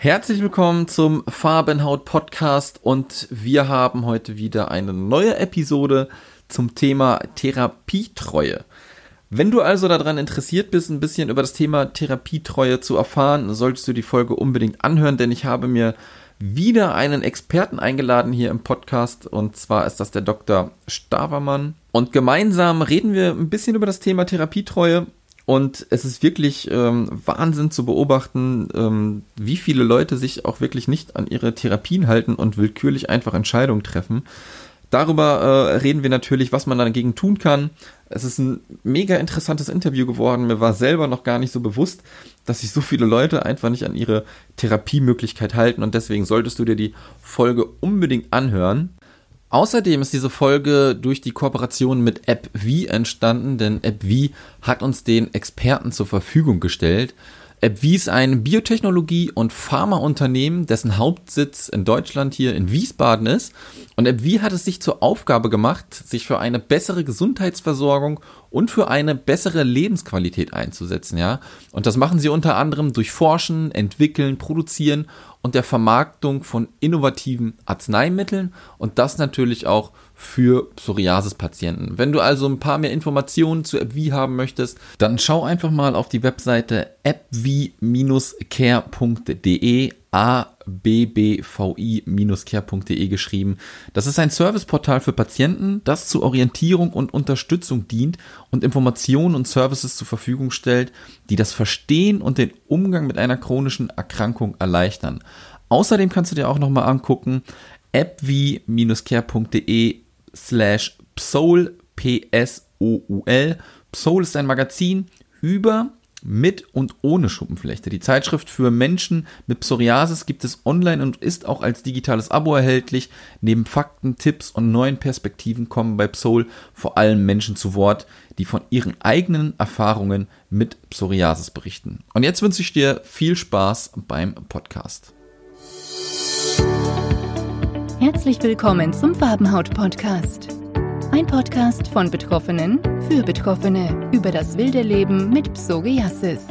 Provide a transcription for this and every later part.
Herzlich willkommen zum Farbenhaut Podcast und wir haben heute wieder eine neue Episode zum Thema Therapietreue. Wenn du also daran interessiert bist, ein bisschen über das Thema Therapietreue zu erfahren, solltest du die Folge unbedingt anhören, denn ich habe mir wieder einen Experten eingeladen hier im Podcast und zwar ist das der Dr. Stavermann. Und gemeinsam reden wir ein bisschen über das Thema Therapietreue und es ist wirklich ähm, Wahnsinn zu beobachten, ähm, wie viele Leute sich auch wirklich nicht an ihre Therapien halten und willkürlich einfach Entscheidungen treffen. Darüber äh, reden wir natürlich, was man dagegen tun kann. Es ist ein mega interessantes Interview geworden. Mir war selber noch gar nicht so bewusst, dass sich so viele Leute einfach nicht an ihre Therapiemöglichkeit halten und deswegen solltest du dir die Folge unbedingt anhören. Außerdem ist diese Folge durch die Kooperation mit AppV entstanden, denn AppV hat uns den Experten zur Verfügung gestellt. AppV ist ein Biotechnologie- und Pharmaunternehmen, dessen Hauptsitz in Deutschland hier in Wiesbaden ist. Und AppV hat es sich zur Aufgabe gemacht, sich für eine bessere Gesundheitsversorgung und für eine bessere Lebensqualität einzusetzen, ja. Und das machen sie unter anderem durch Forschen, Entwickeln, Produzieren und der Vermarktung von innovativen Arzneimitteln und das natürlich auch für Psoriasis-Patienten. Wenn du also ein paar mehr Informationen zu AppV haben möchtest, dann schau einfach mal auf die Webseite appv-care.de abbvi-care.de geschrieben. Das ist ein Serviceportal für Patienten, das zur Orientierung und Unterstützung dient und Informationen und Services zur Verfügung stellt, die das Verstehen und den Umgang mit einer chronischen Erkrankung erleichtern. Außerdem kannst du dir auch nochmal angucken, appvi-care.de slash psoul, P-S-O-U-L. Psoul ist ein Magazin über mit und ohne Schuppenflechte. Die Zeitschrift für Menschen mit Psoriasis gibt es online und ist auch als digitales Abo erhältlich. Neben Fakten, Tipps und neuen Perspektiven kommen bei Psoul vor allem Menschen zu Wort, die von ihren eigenen Erfahrungen mit Psoriasis berichten. Und jetzt wünsche ich dir viel Spaß beim Podcast. Herzlich willkommen zum Farbenhaut Podcast. Ein Podcast von Betroffenen für Betroffene über das wilde Leben mit Psoriasis.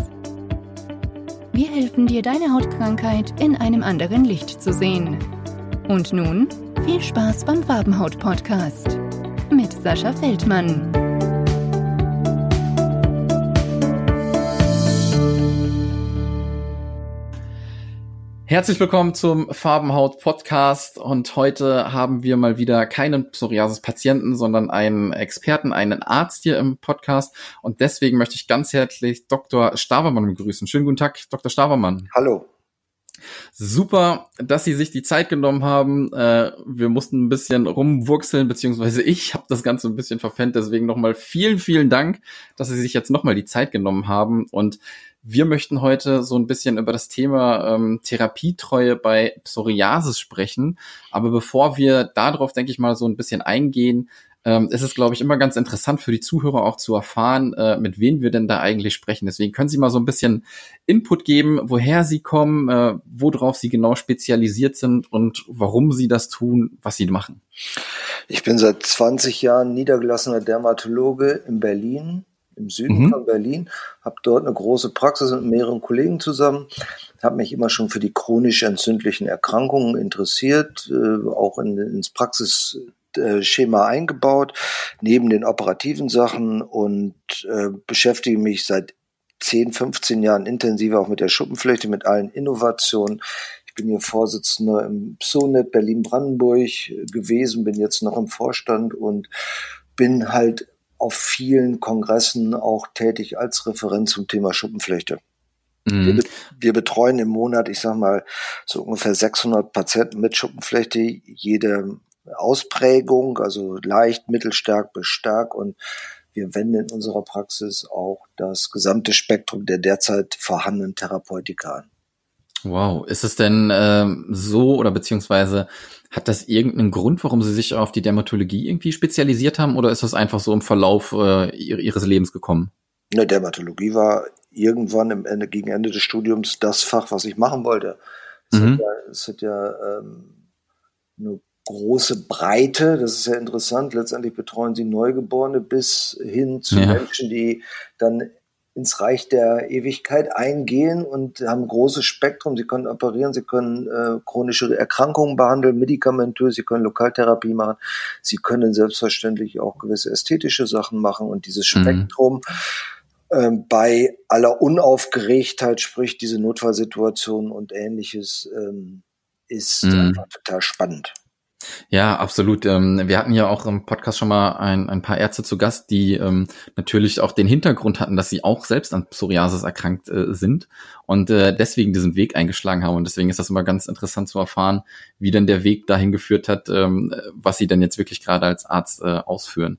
Wir helfen dir, deine Hautkrankheit in einem anderen Licht zu sehen. Und nun viel Spaß beim Farbenhaut Podcast mit Sascha Feldmann. Herzlich willkommen zum Farbenhaut Podcast und heute haben wir mal wieder keinen Psoriasis-Patienten, sondern einen Experten, einen Arzt hier im Podcast und deswegen möchte ich ganz herzlich Dr. Stavermann begrüßen. Schönen guten Tag, Dr. Stavermann. Hallo. Super, dass Sie sich die Zeit genommen haben. Äh, wir mussten ein bisschen rumwurzeln, beziehungsweise ich habe das Ganze ein bisschen verfendt. Deswegen nochmal vielen, vielen Dank, dass Sie sich jetzt nochmal die Zeit genommen haben. Und wir möchten heute so ein bisschen über das Thema ähm, Therapietreue bei Psoriasis sprechen. Aber bevor wir darauf, denke ich mal, so ein bisschen eingehen, ähm, ist es, glaube ich, immer ganz interessant für die Zuhörer auch zu erfahren, äh, mit wem wir denn da eigentlich sprechen. Deswegen können Sie mal so ein bisschen Input geben, woher Sie kommen, äh, worauf Sie genau spezialisiert sind und warum Sie das tun, was Sie machen. Ich bin seit 20 Jahren niedergelassener Dermatologe in Berlin im Süden mhm. von Berlin, habe dort eine große Praxis mit mehreren Kollegen zusammen, habe mich immer schon für die chronisch entzündlichen Erkrankungen interessiert, äh, auch in, ins Praxisschema eingebaut, neben den operativen Sachen und äh, beschäftige mich seit 10, 15 Jahren intensiver auch mit der Schuppenfläche, mit allen Innovationen. Ich bin hier Vorsitzender im PSONET Berlin-Brandenburg gewesen, bin jetzt noch im Vorstand und bin halt auf vielen Kongressen auch tätig als Referent zum Thema Schuppenflechte. Mhm. Wir, wir, betreuen im Monat, ich sag mal, so ungefähr 600 Patienten mit Schuppenflechte, jede Ausprägung, also leicht, mittelstark bis stark und wir wenden in unserer Praxis auch das gesamte Spektrum der derzeit vorhandenen Therapeutika an. Wow, ist es denn ähm, so oder beziehungsweise hat das irgendeinen Grund, warum Sie sich auf die Dermatologie irgendwie spezialisiert haben oder ist das einfach so im Verlauf äh, Ihres Lebens gekommen? Ne, Dermatologie war irgendwann im Ende, gegen Ende des Studiums das Fach, was ich machen wollte. Es mhm. hat ja, es hat ja ähm, eine große Breite, das ist ja interessant. Letztendlich betreuen Sie Neugeborene bis hin zu ja. Menschen, die dann ins Reich der Ewigkeit eingehen und haben ein großes Spektrum. Sie können operieren, sie können äh, chronische Erkrankungen behandeln, medikamentös, sie können Lokaltherapie machen, sie können selbstverständlich auch gewisse ästhetische Sachen machen und dieses mhm. Spektrum mhm ähm, bei aller Unaufgeregtheit, sprich diese Notfallsituation und ähnliches, ähm, ist mhm. einfach total spannend. Ja, absolut. Ähm, wir hatten ja auch im Podcast schon mal ein, ein paar Ärzte zu Gast, die ähm, natürlich auch den Hintergrund hatten, dass sie auch selbst an Psoriasis erkrankt äh, sind und äh, deswegen diesen Weg eingeschlagen haben. Und deswegen ist das immer ganz interessant zu erfahren, wie denn der Weg dahin geführt hat, ähm, was sie denn jetzt wirklich gerade als Arzt äh, ausführen.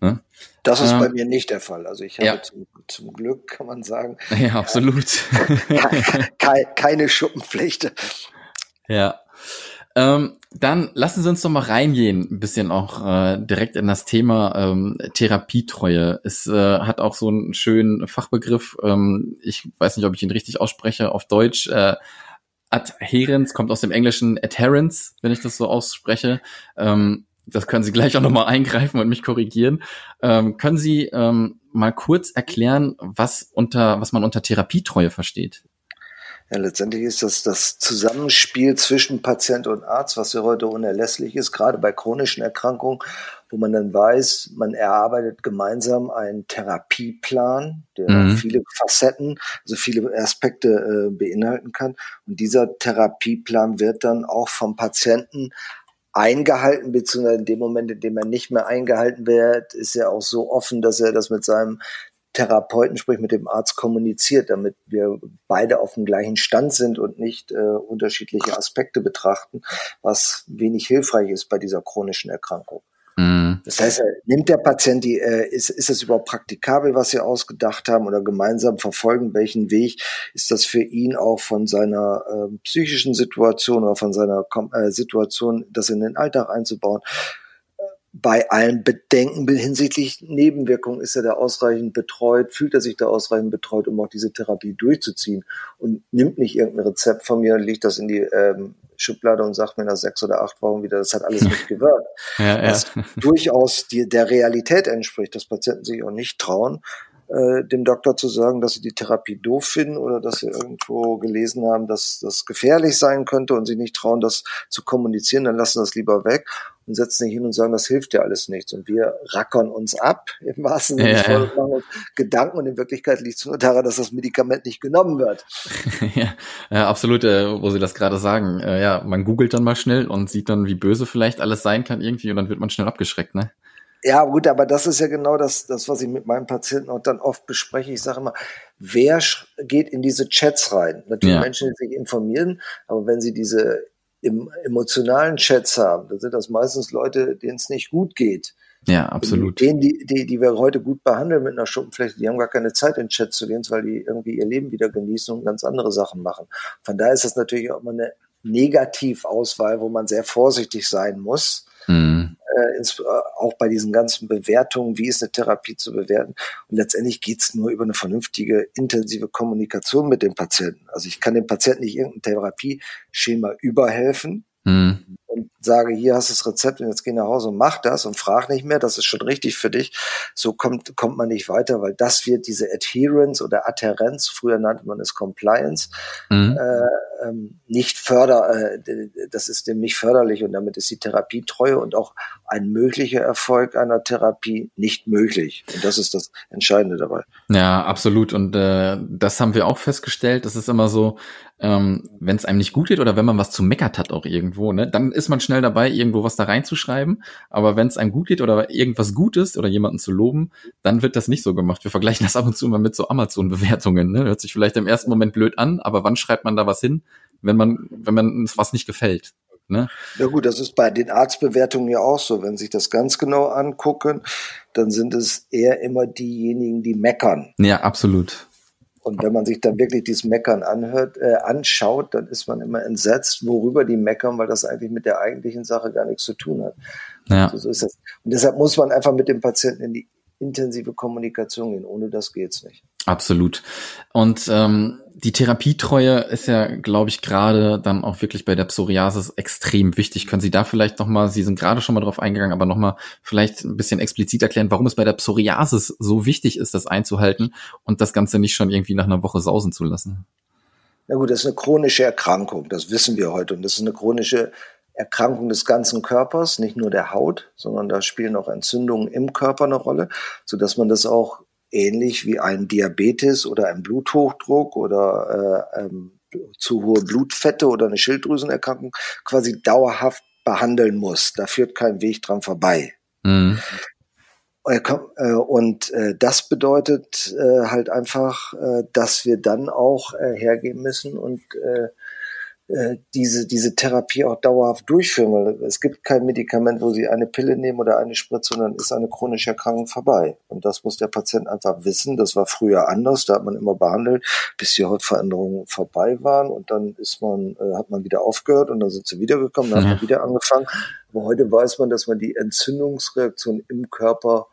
Ne? Das ist ähm, bei mir nicht der Fall. Also ich habe ja. zum, zum, Glück, kann man sagen. Ja, absolut. keine, keine Schuppenpflicht. Ja. Ähm, dann lassen Sie uns doch mal reingehen, ein bisschen auch äh, direkt in das Thema ähm, Therapietreue. Es äh, hat auch so einen schönen Fachbegriff, ähm, ich weiß nicht, ob ich ihn richtig ausspreche, auf Deutsch. Äh, Adherence kommt aus dem Englischen Adherence, wenn ich das so ausspreche. Ähm, das können Sie gleich auch nochmal eingreifen und mich korrigieren. Ähm, können Sie ähm, mal kurz erklären, was unter, was man unter Therapietreue versteht? Ja, letztendlich ist das das Zusammenspiel zwischen Patient und Arzt, was ja heute unerlässlich ist, gerade bei chronischen Erkrankungen, wo man dann weiß, man erarbeitet gemeinsam einen Therapieplan, der mhm. viele Facetten, also viele Aspekte äh, beinhalten kann. Und dieser Therapieplan wird dann auch vom Patienten eingehalten, beziehungsweise in dem Moment, in dem er nicht mehr eingehalten wird, ist er auch so offen, dass er das mit seinem Therapeuten, sprich mit dem Arzt kommuniziert, damit wir beide auf dem gleichen Stand sind und nicht äh, unterschiedliche Aspekte betrachten, was wenig hilfreich ist bei dieser chronischen Erkrankung. Mhm. Das heißt, nimmt der Patient die, äh, ist, ist es überhaupt praktikabel, was sie ausgedacht haben oder gemeinsam verfolgen, welchen Weg ist das für ihn auch von seiner äh, psychischen Situation oder von seiner äh, Situation, das in den Alltag einzubauen? Bei allen Bedenken hinsichtlich Nebenwirkungen ist er da ausreichend betreut, fühlt er sich da ausreichend betreut, um auch diese Therapie durchzuziehen und nimmt nicht irgendein Rezept von mir und legt das in die ähm, Schublade und sagt mir nach sechs oder acht Wochen wieder, das hat alles nicht gewirkt. ja, ja. Was durchaus die, der Realität entspricht, dass Patienten sich auch nicht trauen, äh, dem Doktor zu sagen, dass sie die Therapie doof finden oder dass sie irgendwo gelesen haben, dass das gefährlich sein könnte und sie nicht trauen, das zu kommunizieren, dann lassen das lieber weg und setzen sich hin und sagen, das hilft ja alles nichts. Und wir rackern uns ab, im wahrsten Sinne ja, ja. Gedanken und in Wirklichkeit liegt es nur daran, dass das Medikament nicht genommen wird. ja, ja, absolut, äh, wo Sie das gerade sagen. Äh, ja, man googelt dann mal schnell und sieht dann, wie böse vielleicht alles sein kann irgendwie und dann wird man schnell abgeschreckt, ne? Ja, gut, aber das ist ja genau das, das, was ich mit meinen Patienten auch dann oft bespreche. Ich sage immer, wer geht in diese Chats rein? Natürlich ja. Menschen, die sich informieren, aber wenn sie diese im emotionalen Chats haben, dann sind das meistens Leute, denen es nicht gut geht. Ja, absolut. Denen, die, die, die wir heute gut behandeln mit einer Schuppenfläche, die haben gar keine Zeit in Chat zu gehen, weil die irgendwie ihr Leben wieder genießen und ganz andere Sachen machen. Von daher ist das natürlich auch immer eine Negativauswahl, wo man sehr vorsichtig sein muss. Mhm. Äh, ins, äh, auch bei diesen ganzen Bewertungen, wie ist eine Therapie zu bewerten. Und letztendlich geht's nur über eine vernünftige, intensive Kommunikation mit dem Patienten. Also ich kann dem Patienten nicht irgendein Therapieschema überhelfen. Mhm und sage, hier hast du das Rezept und jetzt geh nach Hause und mach das und frag nicht mehr, das ist schon richtig für dich. So kommt, kommt man nicht weiter, weil das wird diese Adherence oder Adherenz, früher nannte man es Compliance, mhm. äh, ähm, nicht förder, äh, das ist dem nicht förderlich und damit ist die Therapietreue und auch ein möglicher Erfolg einer Therapie nicht möglich. Und das ist das Entscheidende dabei. Ja, absolut. Und äh, das haben wir auch festgestellt. Das ist immer so, ähm, wenn es einem nicht gut geht oder wenn man was zu meckert hat auch irgendwo, ne, dann ist man schnell dabei, irgendwo was da reinzuschreiben. Aber wenn es einem gut geht oder irgendwas gut ist oder jemanden zu loben, dann wird das nicht so gemacht. Wir vergleichen das ab und zu mal mit so Amazon-Bewertungen. Ne? Hört sich vielleicht im ersten Moment blöd an, aber wann schreibt man da was hin, wenn man, wenn man was nicht gefällt? Ne? Ja gut, das ist bei den Arztbewertungen ja auch so. Wenn Sie sich das ganz genau angucken, dann sind es eher immer diejenigen, die meckern. Ja, absolut. Und wenn man sich dann wirklich dieses Meckern anhört, äh, anschaut, dann ist man immer entsetzt, worüber die meckern, weil das eigentlich mit der eigentlichen Sache gar nichts zu tun hat. Ja. Also so ist das. Und deshalb muss man einfach mit dem Patienten in die intensive Kommunikation gehen. Ohne das geht's nicht. Absolut. Und ähm, die Therapietreue ist ja, glaube ich, gerade dann auch wirklich bei der Psoriasis extrem wichtig. Können Sie da vielleicht nochmal, Sie sind gerade schon mal drauf eingegangen, aber nochmal vielleicht ein bisschen explizit erklären, warum es bei der Psoriasis so wichtig ist, das einzuhalten und das Ganze nicht schon irgendwie nach einer Woche sausen zu lassen? Na gut, das ist eine chronische Erkrankung, das wissen wir heute. Und das ist eine chronische Erkrankung des ganzen Körpers, nicht nur der Haut, sondern da spielen auch Entzündungen im Körper eine Rolle, so dass man das auch ähnlich wie ein Diabetes oder ein Bluthochdruck oder äh, ähm, zu hohe Blutfette oder eine Schilddrüsenerkrankung quasi dauerhaft behandeln muss. Da führt kein Weg dran vorbei. Mhm. Äh, und äh, das bedeutet äh, halt einfach, dass wir dann auch hergehen müssen und äh, diese, diese Therapie auch dauerhaft durchführen, weil es gibt kein Medikament, wo sie eine Pille nehmen oder eine Spritze und dann ist eine chronische Erkrankung vorbei. Und das muss der Patient einfach wissen. Das war früher anders, da hat man immer behandelt, bis die Hautveränderungen vorbei waren und dann ist man, äh, hat man wieder aufgehört und dann sind sie wiedergekommen, dann ja. hat man wieder angefangen. Aber heute weiß man, dass man die Entzündungsreaktion im Körper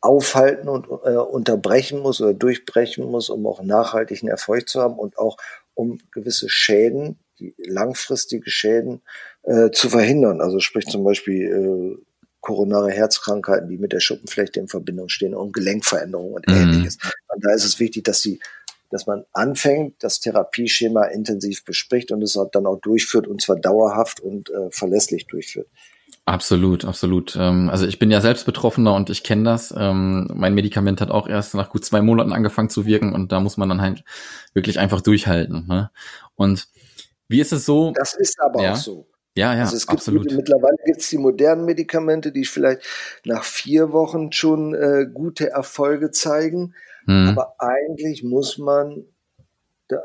aufhalten und äh, unterbrechen muss oder durchbrechen muss, um auch nachhaltigen Erfolg zu haben und auch um gewisse Schäden, die langfristige Schäden äh, zu verhindern. Also sprich zum Beispiel äh, koronare Herzkrankheiten, die mit der Schuppenflechte in Verbindung stehen und Gelenkveränderungen und mhm. ähnliches. Und da ist es wichtig, dass die dass man anfängt, das Therapieschema intensiv bespricht und es dann auch durchführt und zwar dauerhaft und äh, verlässlich durchführt. Absolut, absolut. Ähm, also ich bin ja selbst Betroffener und ich kenne das. Ähm, mein Medikament hat auch erst nach gut zwei Monaten angefangen zu wirken und da muss man dann halt wirklich einfach durchhalten. Ne? Und wie ist es so? Das ist aber ja? auch so. Ja, ja, also es gibt absolut. Mittlerweile gibt es die modernen Medikamente, die vielleicht nach vier Wochen schon äh, gute Erfolge zeigen. Hm. Aber eigentlich muss man da,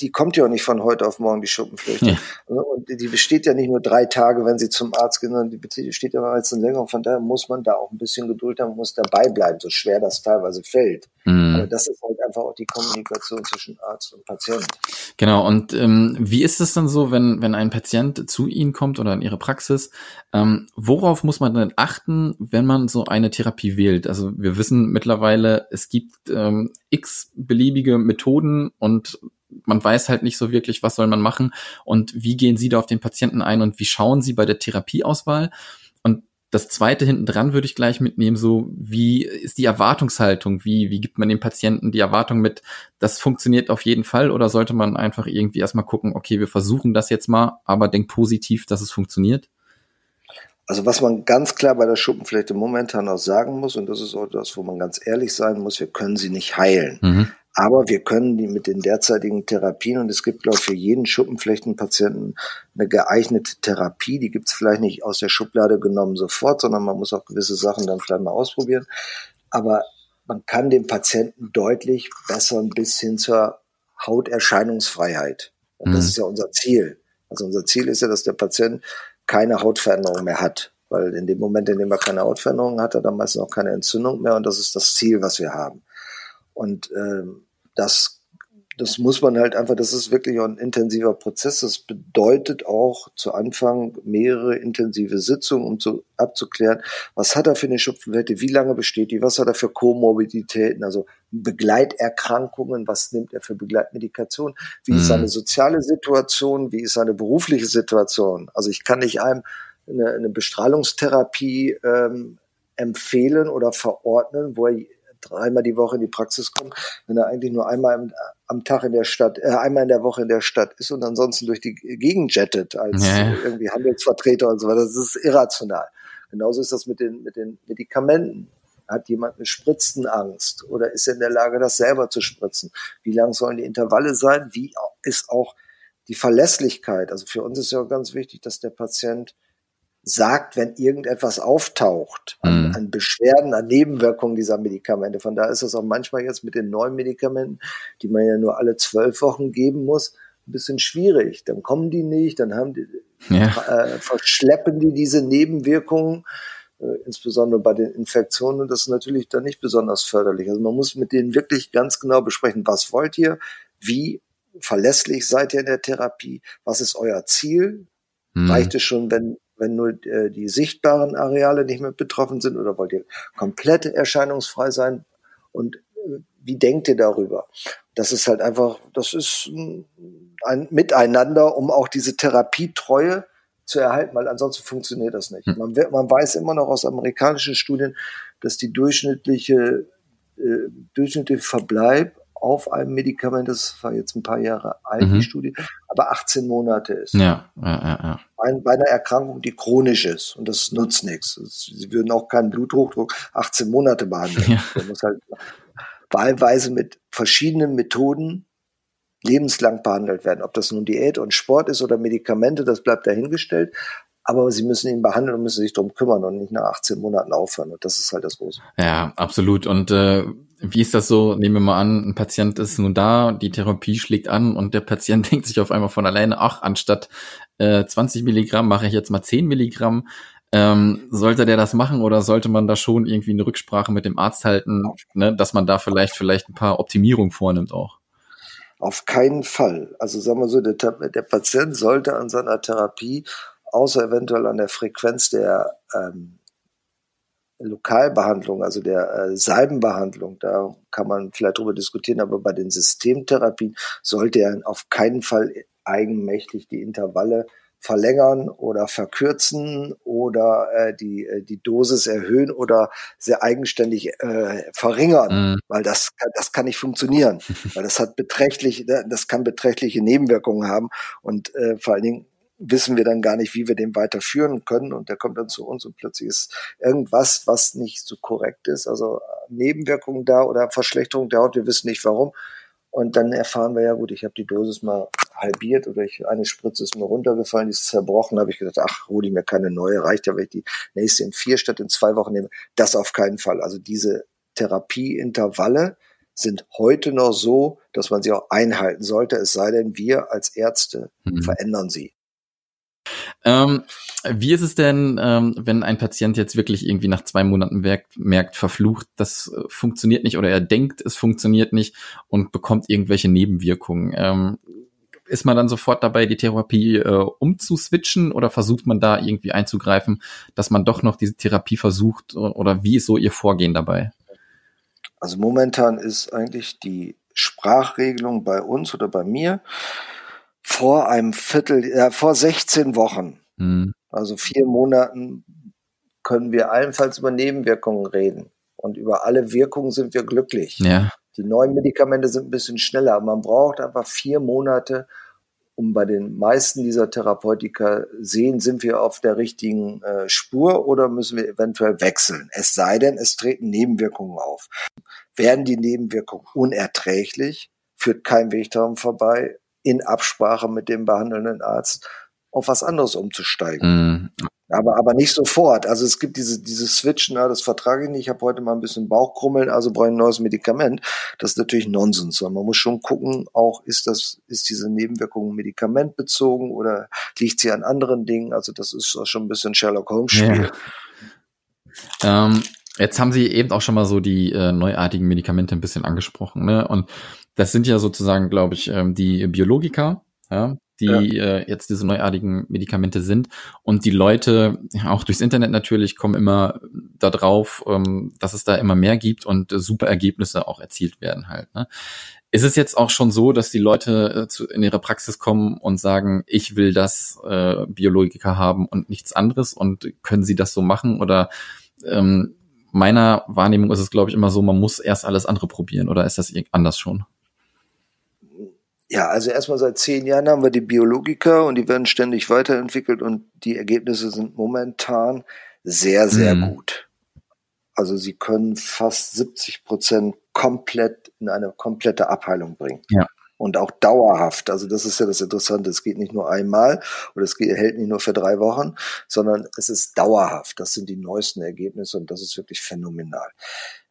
die kommt ja auch nicht von heute auf morgen, die Schuppenflechte. Ja. Und die besteht ja nicht nur drei Tage, wenn sie zum Arzt gehen, sondern die besteht ja als ein länger. Von daher muss man da auch ein bisschen Geduld haben, muss dabei bleiben, so schwer das teilweise fällt. Mhm. Aber das ist halt einfach auch die Kommunikation zwischen Arzt und Patient. Genau. Und ähm, wie ist es dann so, wenn, wenn ein Patient zu Ihnen kommt oder in Ihre Praxis? Ähm, worauf muss man denn achten, wenn man so eine Therapie wählt? Also wir wissen mittlerweile, es gibt ähm, x beliebige Methoden und man weiß halt nicht so wirklich, was soll man machen und wie gehen Sie da auf den Patienten ein und wie schauen Sie bei der Therapieauswahl? Und das zweite hinten dran würde ich gleich mitnehmen, so wie ist die Erwartungshaltung? Wie, wie gibt man dem Patienten die Erwartung mit, das funktioniert auf jeden Fall oder sollte man einfach irgendwie erstmal gucken, okay, wir versuchen das jetzt mal, aber denkt positiv, dass es funktioniert? Also was man ganz klar bei der Schuppenflechte momentan auch sagen muss, und das ist auch das, wo man ganz ehrlich sein muss, wir können sie nicht heilen. Mhm. Aber wir können die mit den derzeitigen Therapien, und es gibt, glaube ich, für jeden Schuppenflechtenpatienten eine geeignete Therapie, die gibt es vielleicht nicht aus der Schublade genommen sofort, sondern man muss auch gewisse Sachen dann vielleicht mal ausprobieren. Aber man kann dem Patienten deutlich besser bis hin zur Hauterscheinungsfreiheit. Und das mhm. ist ja unser Ziel. Also unser Ziel ist ja, dass der Patient keine Hautveränderung mehr hat. Weil in dem Moment, in dem er keine Hautveränderung hat, hat er meistens auch keine Entzündung mehr. Und das ist das Ziel, was wir haben. Und ähm, das, das muss man halt einfach, das ist wirklich ein intensiver Prozess. Das bedeutet auch zu Anfang mehrere intensive Sitzungen, um zu, abzuklären, was hat er für eine Schupfenwette, wie lange besteht die, was hat er für Komorbiditäten, also Begleiterkrankungen, was nimmt er für Begleitmedikation, wie mhm. ist seine soziale Situation, wie ist seine berufliche Situation. Also ich kann nicht einem eine, eine Bestrahlungstherapie ähm, empfehlen oder verordnen, wo er dreimal die Woche in die Praxis kommt, wenn er eigentlich nur einmal am Tag in der Stadt, äh, einmal in der Woche in der Stadt ist und ansonsten durch die Gegend jettet als ja. irgendwie Handelsvertreter und so weiter. Das ist irrational. Genauso ist das mit den, mit den Medikamenten. Hat jemand eine Spritzenangst oder ist er in der Lage, das selber zu spritzen? Wie lang sollen die Intervalle sein? Wie ist auch die Verlässlichkeit? Also für uns ist ja auch ganz wichtig, dass der Patient sagt, wenn irgendetwas auftaucht an, mhm. an, Beschwerden, an Nebenwirkungen dieser Medikamente. Von daher ist es auch manchmal jetzt mit den neuen Medikamenten, die man ja nur alle zwölf Wochen geben muss, ein bisschen schwierig. Dann kommen die nicht, dann haben die, ja. äh, verschleppen die diese Nebenwirkungen, äh, insbesondere bei den Infektionen. Und das ist natürlich dann nicht besonders förderlich. Also man muss mit denen wirklich ganz genau besprechen, was wollt ihr, wie verlässlich seid ihr in der Therapie, was ist euer Ziel? Mhm. Reicht es schon, wenn wenn nur äh, die sichtbaren Areale nicht mehr betroffen sind oder wollt ihr komplett erscheinungsfrei sein? Und äh, wie denkt ihr darüber? Das ist halt einfach, das ist ein Miteinander, um auch diese Therapietreue zu erhalten, weil ansonsten funktioniert das nicht. Hm. Man, man weiß immer noch aus amerikanischen Studien, dass die durchschnittliche, äh, durchschnittliche Verbleib auf einem Medikament, das war jetzt ein paar Jahre alt, mhm. die Studie, aber 18 Monate ist. Ja, ja, ja. ja. Bei, bei einer Erkrankung, die chronisch ist und das nutzt nichts. Sie würden auch keinen Bluthochdruck 18 Monate behandeln. Ja. Der muss halt wahlweise mit verschiedenen Methoden lebenslang behandelt werden. Ob das nun Diät und Sport ist oder Medikamente, das bleibt dahingestellt. Aber sie müssen ihn behandeln und müssen sich darum kümmern und nicht nach 18 Monaten aufhören. Und das ist halt das Große. Ja, absolut. Und äh, wie ist das so? Nehmen wir mal an, ein Patient ist nun da, die Therapie schlägt an und der Patient denkt sich auf einmal von alleine, ach, anstatt äh, 20 Milligramm mache ich jetzt mal 10 Milligramm. Ähm, sollte der das machen oder sollte man da schon irgendwie eine Rücksprache mit dem Arzt halten, ne, dass man da vielleicht vielleicht ein paar Optimierungen vornimmt auch? Auf keinen Fall. Also sagen wir so, der, der Patient sollte an seiner Therapie, außer eventuell an der Frequenz der ähm, Lokalbehandlung, also der äh, Salbenbehandlung, da kann man vielleicht drüber diskutieren, aber bei den Systemtherapien sollte er auf keinen Fall eigenmächtig die Intervalle verlängern oder verkürzen oder äh, die, äh, die Dosis erhöhen oder sehr eigenständig äh, verringern, mhm. weil das, das kann nicht funktionieren, weil das hat beträchtlich, das kann beträchtliche Nebenwirkungen haben und äh, vor allen Dingen wissen wir dann gar nicht, wie wir den weiterführen können und der kommt dann zu uns und plötzlich ist irgendwas, was nicht so korrekt ist, also Nebenwirkungen da oder Verschlechterung der Haut, wir wissen nicht warum und dann erfahren wir ja gut, ich habe die Dosis mal halbiert oder ich, eine Spritze ist mir runtergefallen, die ist zerbrochen, habe ich gedacht, ach, hole ich mir keine neue, reicht ja, wenn ich die nächste in vier statt in zwei Wochen nehme. Das auf keinen Fall. Also diese Therapieintervalle sind heute noch so, dass man sie auch einhalten sollte, es sei denn, wir als Ärzte mhm. verändern sie. Ähm, wie ist es denn, ähm, wenn ein Patient jetzt wirklich irgendwie nach zwei Monaten merkt, merkt, verflucht, das äh, funktioniert nicht oder er denkt, es funktioniert nicht und bekommt irgendwelche Nebenwirkungen? Ähm, ist man dann sofort dabei, die Therapie äh, umzuswitchen oder versucht man da irgendwie einzugreifen, dass man doch noch diese Therapie versucht oder wie ist so Ihr Vorgehen dabei? Also momentan ist eigentlich die Sprachregelung bei uns oder bei mir, vor einem Viertel, äh, vor 16 Wochen, mhm. also vier Monaten, können wir allenfalls über Nebenwirkungen reden. Und über alle Wirkungen sind wir glücklich. Ja. Die neuen Medikamente sind ein bisschen schneller, aber man braucht einfach vier Monate, um bei den meisten dieser Therapeutika sehen, sind wir auf der richtigen äh, Spur oder müssen wir eventuell wechseln. Es sei denn, es treten Nebenwirkungen auf. Werden die Nebenwirkungen unerträglich, führt kein Weg daran vorbei, in Absprache mit dem behandelnden Arzt auf was anderes umzusteigen. Mm. Aber, aber nicht sofort. Also es gibt diese, diese Switchen, na, das vertrage ich nicht, ich habe heute mal ein bisschen Bauchkrummeln, also brauche ich ein neues Medikament. Das ist natürlich Nonsens. Man muss schon gucken, auch ist das, ist diese Nebenwirkung medikamentbezogen oder liegt sie an anderen Dingen? Also das ist schon ein bisschen Sherlock Holmes Spiel. Ja. Ähm, jetzt haben Sie eben auch schon mal so die äh, neuartigen Medikamente ein bisschen angesprochen, ne? Und das sind ja sozusagen, glaube ich, ähm, die Biologika, ja, die ja. äh, jetzt diese neuartigen Medikamente sind. Und die Leute, auch durchs Internet natürlich, kommen immer da drauf, ähm, dass es da immer mehr gibt und äh, super Ergebnisse auch erzielt werden halt. Ne? Ist es jetzt auch schon so, dass die Leute äh, zu, in ihre Praxis kommen und sagen, ich will das äh, Biologika haben und nichts anderes und können sie das so machen? Oder ähm, meiner Wahrnehmung ist es, glaube ich, immer so, man muss erst alles andere probieren oder ist das anders schon? Ja, also erstmal seit zehn Jahren haben wir die Biologiker und die werden ständig weiterentwickelt und die Ergebnisse sind momentan sehr, sehr mhm. gut. Also sie können fast 70 Prozent komplett in eine komplette Abheilung bringen. Ja. Und auch dauerhaft. Also das ist ja das Interessante. Es geht nicht nur einmal oder es geht, hält nicht nur für drei Wochen, sondern es ist dauerhaft. Das sind die neuesten Ergebnisse und das ist wirklich phänomenal.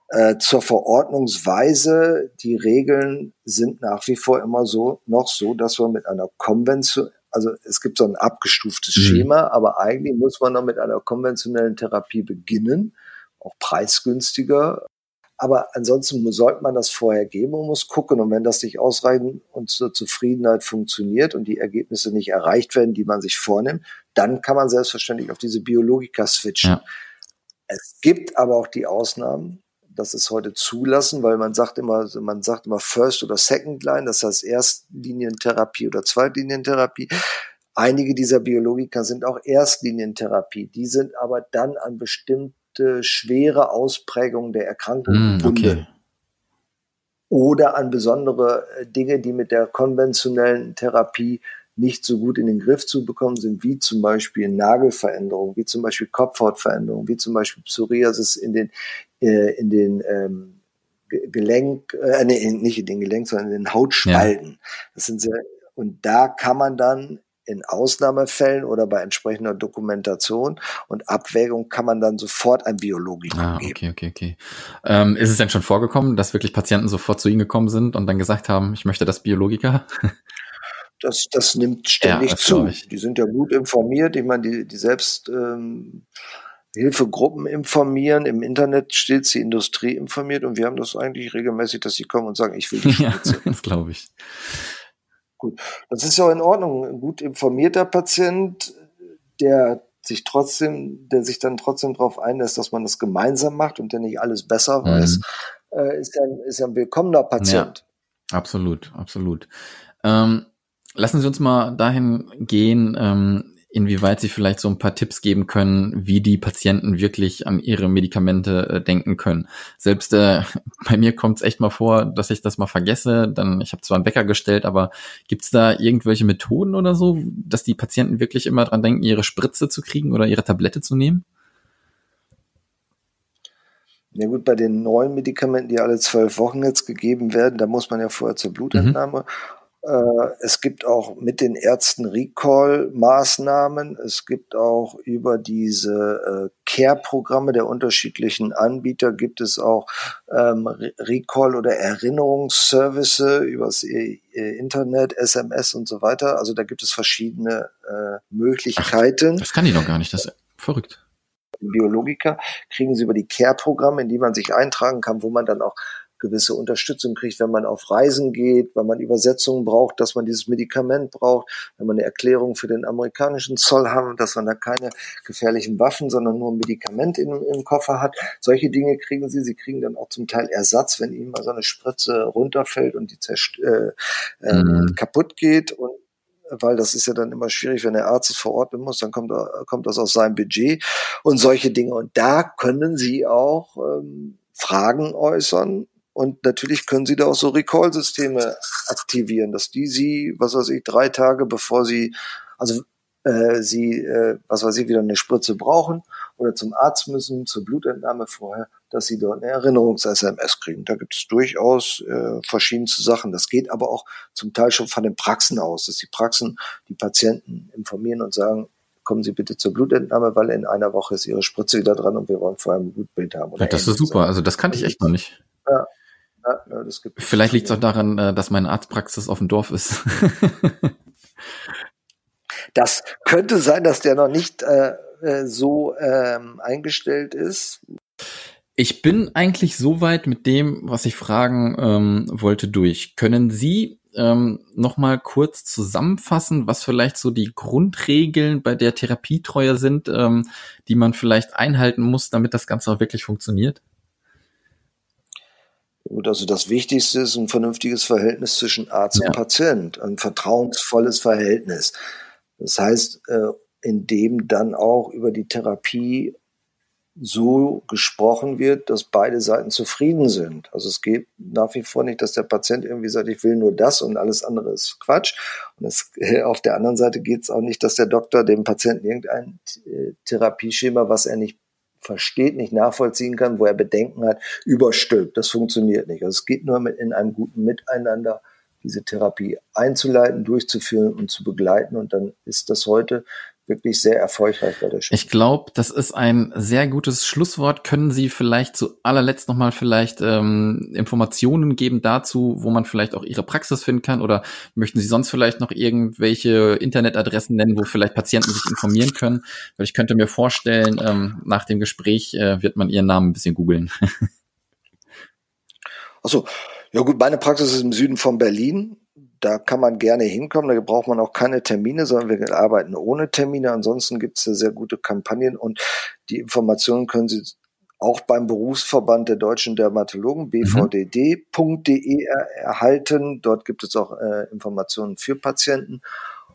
Äh, zur Verordnungsweise, die Regeln sind nach wie vor immer so, noch so, dass wir mit einer Konvention, also es gibt so ein abgestuftes mhm. Schema, aber eigentlich muss man noch mit einer konventionellen Therapie beginnen, auch preisgünstiger. Aber ansonsten sollte man das vorher geben und muss gucken. Und wenn das nicht ausreichend und zur Zufriedenheit funktioniert und die Ergebnisse nicht erreicht werden, die man sich vornimmt, dann kann man selbstverständlich auf diese Biologika switchen. Ja. Es gibt aber auch die Ausnahmen, das ist heute zulassen, weil man sagt immer, man sagt immer First oder Second Line, das heißt Erstlinientherapie oder Zweitlinientherapie. Einige dieser Biologika sind auch Erstlinientherapie. Die sind aber dann an bestimmte schwere Ausprägungen der Erkrankung mm, gebunden. Okay. Oder an besondere äh, Dinge, die mit der konventionellen Therapie nicht so gut in den Griff zu bekommen sind, wie zum Beispiel Nagelveränderungen, wie zum Beispiel Kopfhautveränderungen, wie zum Beispiel Psoriasis in den, äh, in den ähm, Gelenk, äh, nee, nicht in den Gelenk, sondern in den Hautspalten. Ja. Das sind sehr, und da kann man dann in Ausnahmefällen oder bei entsprechender Dokumentation und Abwägung kann man dann sofort ein Biologikum ah, okay, geben. Okay, okay, ähm, ist es denn schon vorgekommen, dass wirklich Patienten sofort zu Ihnen gekommen sind und dann gesagt haben, ich möchte das Biologika? Das, das nimmt ständig ja, das zu. Die sind ja gut informiert. Ich meine, die, die selbst ähm, Hilfegruppen informieren. Im Internet steht die Industrie informiert und wir haben das eigentlich regelmäßig, dass sie kommen und sagen, ich will die Spritze. Ja, das glaube ich. Gut, das ist ja in Ordnung. Ein gut informierter Patient, der sich trotzdem, der sich dann trotzdem darauf einlässt, dass man das gemeinsam macht und der nicht alles besser weiß, mhm. äh, ist, ein, ist ein willkommener Patient. Ja, absolut, absolut. Ähm, Lassen Sie uns mal dahin gehen, ähm, inwieweit Sie vielleicht so ein paar Tipps geben können, wie die Patienten wirklich an ihre Medikamente äh, denken können. Selbst äh, bei mir kommt es echt mal vor, dass ich das mal vergesse. Dann, ich habe zwar einen Wecker gestellt, aber gibt es da irgendwelche Methoden oder so, dass die Patienten wirklich immer dran denken, ihre Spritze zu kriegen oder ihre Tablette zu nehmen? Ja gut, bei den neuen Medikamenten, die alle zwölf Wochen jetzt gegeben werden, da muss man ja vorher zur Blutentnahme. Mhm. Äh, es gibt auch mit den Ärzten Recall-Maßnahmen. Es gibt auch über diese äh, Care-Programme der unterschiedlichen Anbieter gibt es auch ähm, Recall- oder Erinnerungsservice übers Internet, SMS und so weiter. Also da gibt es verschiedene äh, Möglichkeiten. Ach, das kann ich noch gar nicht. Das ist verrückt. Biologiker kriegen sie über die Care-Programme, in die man sich eintragen kann, wo man dann auch gewisse Unterstützung kriegt, wenn man auf Reisen geht, wenn man Übersetzungen braucht, dass man dieses Medikament braucht, wenn man eine Erklärung für den amerikanischen Zoll haben, dass man da keine gefährlichen Waffen, sondern nur ein Medikament im, im Koffer hat. Solche Dinge kriegen sie. Sie kriegen dann auch zum Teil Ersatz, wenn ihnen mal so eine Spritze runterfällt und die zerst äh, äh, mhm. kaputt geht und weil das ist ja dann immer schwierig, wenn der Arzt es verordnen muss, dann kommt, kommt das aus seinem Budget und solche Dinge. Und da können Sie auch ähm, Fragen äußern, und natürlich können Sie da auch so Recall-Systeme aktivieren, dass die Sie, was weiß ich, drei Tage bevor Sie, also äh, Sie, äh, was weiß ich, wieder eine Spritze brauchen oder zum Arzt müssen, zur Blutentnahme vorher, dass Sie dort eine Erinnerungs-SMS kriegen. Da gibt es durchaus äh, verschiedenste Sachen. Das geht aber auch zum Teil schon von den Praxen aus, dass die Praxen die Patienten informieren und sagen, kommen Sie bitte zur Blutentnahme, weil in einer Woche ist Ihre Spritze wieder dran und wir wollen vorher ein Blutbild haben. Ja, das ist super. Also das kannte ich echt noch nicht. Ja, ja, das gibt Vielleicht liegt es auch daran, äh, dass meine Arztpraxis auf dem Dorf ist. das könnte sein, dass der noch nicht äh, äh, so ähm, eingestellt ist. Ich bin eigentlich soweit mit dem, was ich fragen ähm, wollte, durch. Können Sie ähm, noch mal kurz zusammenfassen, was vielleicht so die Grundregeln bei der Therapietreue sind, ähm, die man vielleicht einhalten muss, damit das Ganze auch wirklich funktioniert? Gut, also das Wichtigste ist ein vernünftiges Verhältnis zwischen Arzt ja. und Patient, ein vertrauensvolles Verhältnis. Das heißt, äh, in dem dann auch über die Therapie so gesprochen wird, dass beide Seiten zufrieden sind. Also es geht nach wie vor nicht, dass der Patient irgendwie sagt, ich will nur das und alles andere ist Quatsch. Und es, auf der anderen Seite geht es auch nicht, dass der Doktor dem Patienten irgendein äh, Therapieschema, was er nicht versteht, nicht nachvollziehen kann, wo er Bedenken hat, überstülpt. Das funktioniert nicht. Also es geht nur mit in einem guten Miteinander, diese Therapie einzuleiten, durchzuführen und zu begleiten. Und dann ist das heute wirklich sehr erfolgreich bei der Schule. Ich glaube, das ist ein sehr gutes Schlusswort. Können Sie vielleicht zu allerletzt nochmal vielleicht ähm, Informationen geben dazu, wo man vielleicht auch Ihre Praxis finden kann? Oder möchten Sie sonst vielleicht noch irgendwelche Internetadressen nennen, wo vielleicht Patienten sich informieren können? Weil ich könnte mir vorstellen, ähm, nach dem Gespräch äh, wird man Ihren Namen ein bisschen googeln. Also ja gut, meine Praxis ist im Süden von Berlin da kann man gerne hinkommen, da braucht man auch keine Termine, sondern wir arbeiten ohne Termine. Ansonsten gibt es sehr gute Kampagnen und die Informationen können Sie auch beim Berufsverband der deutschen Dermatologen mhm. bvdd.de erhalten. Dort gibt es auch äh, Informationen für Patienten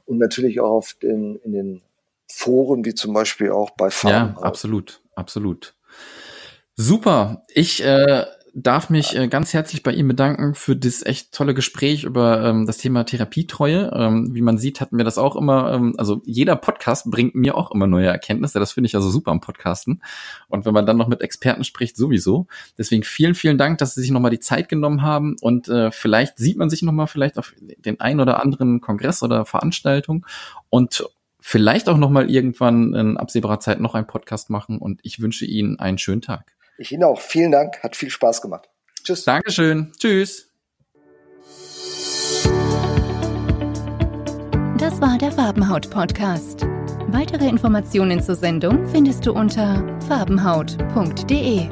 und natürlich auch auf den, in den Foren, wie zum Beispiel auch bei Farben. Ja, absolut, absolut. Super. Ich äh, darf mich äh, ganz herzlich bei ihm bedanken für das echt tolle Gespräch über ähm, das Thema Therapietreue. Ähm, wie man sieht, hatten wir das auch immer, ähm, also jeder Podcast bringt mir auch immer neue Erkenntnisse. Das finde ich also super am Podcasten. Und wenn man dann noch mit Experten spricht, sowieso. Deswegen vielen, vielen Dank, dass Sie sich nochmal die Zeit genommen haben. Und äh, vielleicht sieht man sich nochmal vielleicht auf den ein oder anderen Kongress oder Veranstaltung. Und vielleicht auch nochmal irgendwann in absehbarer Zeit noch einen Podcast machen. Und ich wünsche Ihnen einen schönen Tag. Ich Ihnen auch. Vielen Dank. Hat viel Spaß gemacht. Tschüss. Dankeschön. Tschüss. Das war der Farbenhaut-Podcast. Weitere Informationen zur Sendung findest du unter farbenhaut.de.